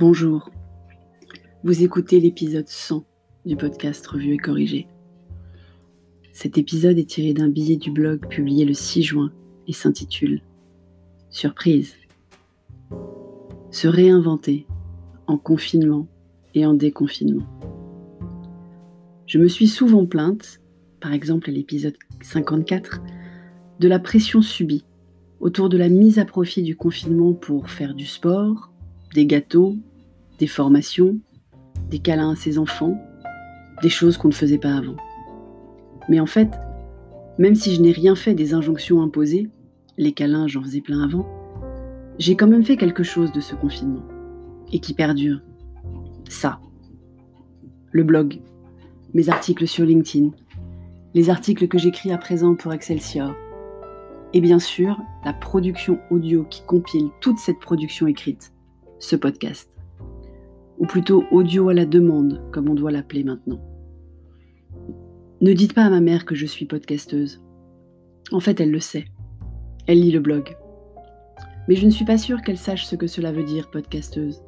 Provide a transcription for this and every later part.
Bonjour, vous écoutez l'épisode 100 du podcast Revue et Corrigé. Cet épisode est tiré d'un billet du blog publié le 6 juin et s'intitule Surprise. Se réinventer en confinement et en déconfinement. Je me suis souvent plainte, par exemple à l'épisode 54, de la pression subie autour de la mise à profit du confinement pour faire du sport, des gâteaux, des formations, des câlins à ses enfants, des choses qu'on ne faisait pas avant. Mais en fait, même si je n'ai rien fait des injonctions imposées, les câlins j'en faisais plein avant, j'ai quand même fait quelque chose de ce confinement, et qui perdure. Ça. Le blog, mes articles sur LinkedIn, les articles que j'écris à présent pour Excelsior, et bien sûr la production audio qui compile toute cette production écrite, ce podcast ou plutôt audio à la demande, comme on doit l'appeler maintenant. Ne dites pas à ma mère que je suis podcasteuse. En fait, elle le sait. Elle lit le blog. Mais je ne suis pas sûre qu'elle sache ce que cela veut dire, podcasteuse.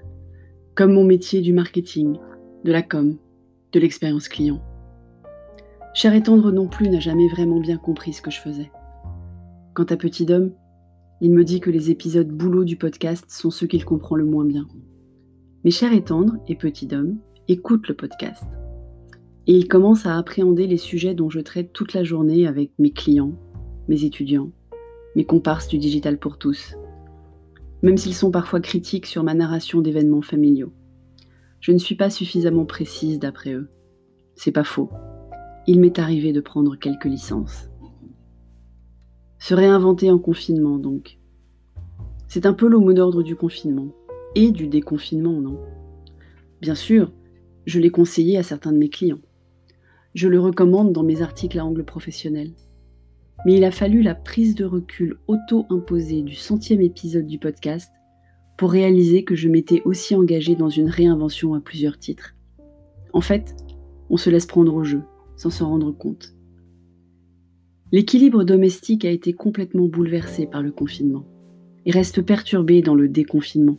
Comme mon métier du marketing, de la com, de l'expérience client. Cher et tendre non plus n'a jamais vraiment bien compris ce que je faisais. Quant à Petit Dom, il me dit que les épisodes boulot du podcast sont ceux qu'il comprend le moins bien. Mes chers et tendres et petits d'hommes écoutent le podcast. Et ils commencent à appréhender les sujets dont je traite toute la journée avec mes clients, mes étudiants, mes comparses du digital pour tous. Même s'ils sont parfois critiques sur ma narration d'événements familiaux. Je ne suis pas suffisamment précise d'après eux. C'est pas faux. Il m'est arrivé de prendre quelques licences. Se réinventer en confinement, donc. C'est un peu le mot d'ordre du confinement et du déconfinement, non? Bien sûr, je l'ai conseillé à certains de mes clients. Je le recommande dans mes articles à angle professionnel. Mais il a fallu la prise de recul auto-imposée du centième épisode du podcast pour réaliser que je m'étais aussi engagée dans une réinvention à plusieurs titres. En fait, on se laisse prendre au jeu, sans s'en rendre compte. L'équilibre domestique a été complètement bouleversé par le confinement et reste perturbé dans le déconfinement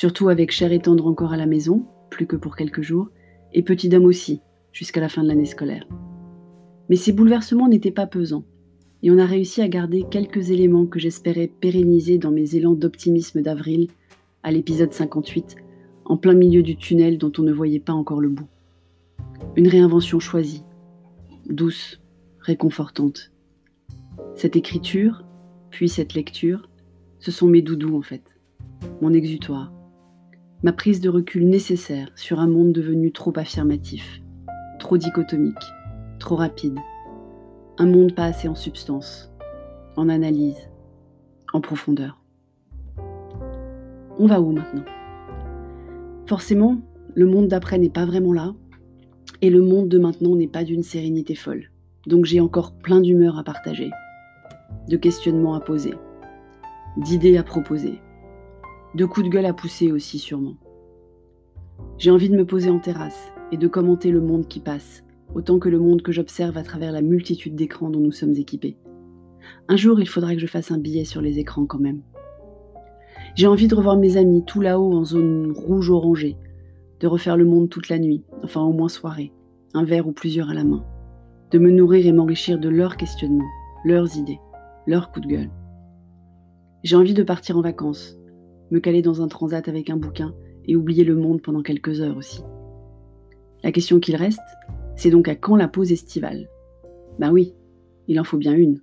surtout avec Cher et Tendre encore à la maison, plus que pour quelques jours, et Petit Dame aussi, jusqu'à la fin de l'année scolaire. Mais ces bouleversements n'étaient pas pesants, et on a réussi à garder quelques éléments que j'espérais pérenniser dans mes élans d'optimisme d'avril, à l'épisode 58, en plein milieu du tunnel dont on ne voyait pas encore le bout. Une réinvention choisie, douce, réconfortante. Cette écriture, puis cette lecture, ce sont mes doudous en fait, mon exutoire ma prise de recul nécessaire sur un monde devenu trop affirmatif, trop dichotomique, trop rapide, un monde pas assez en substance, en analyse, en profondeur. On va où maintenant? Forcément, le monde d'après n'est pas vraiment là, et le monde de maintenant n'est pas d'une sérénité folle. Donc j'ai encore plein d'humeur à partager, de questionnements à poser, d'idées à proposer de coups de gueule à pousser aussi sûrement. J'ai envie de me poser en terrasse et de commenter le monde qui passe, autant que le monde que j'observe à travers la multitude d'écrans dont nous sommes équipés. Un jour, il faudra que je fasse un billet sur les écrans quand même. J'ai envie de revoir mes amis tout là-haut en zone rouge-orangée, de refaire le monde toute la nuit, enfin au moins soirée, un verre ou plusieurs à la main, de me nourrir et m'enrichir de leurs questionnements, leurs idées, leurs coups de gueule. J'ai envie de partir en vacances, me caler dans un transat avec un bouquin et oublier le monde pendant quelques heures aussi. La question qu'il reste, c'est donc à quand la pause estivale? Ben oui, il en faut bien une.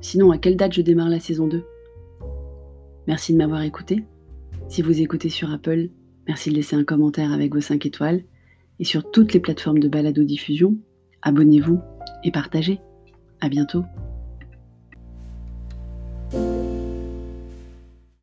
Sinon, à quelle date je démarre la saison 2 Merci de m'avoir écouté. Si vous écoutez sur Apple, merci de laisser un commentaire avec vos 5 étoiles. Et sur toutes les plateformes de balado-diffusion, abonnez-vous et partagez. À bientôt.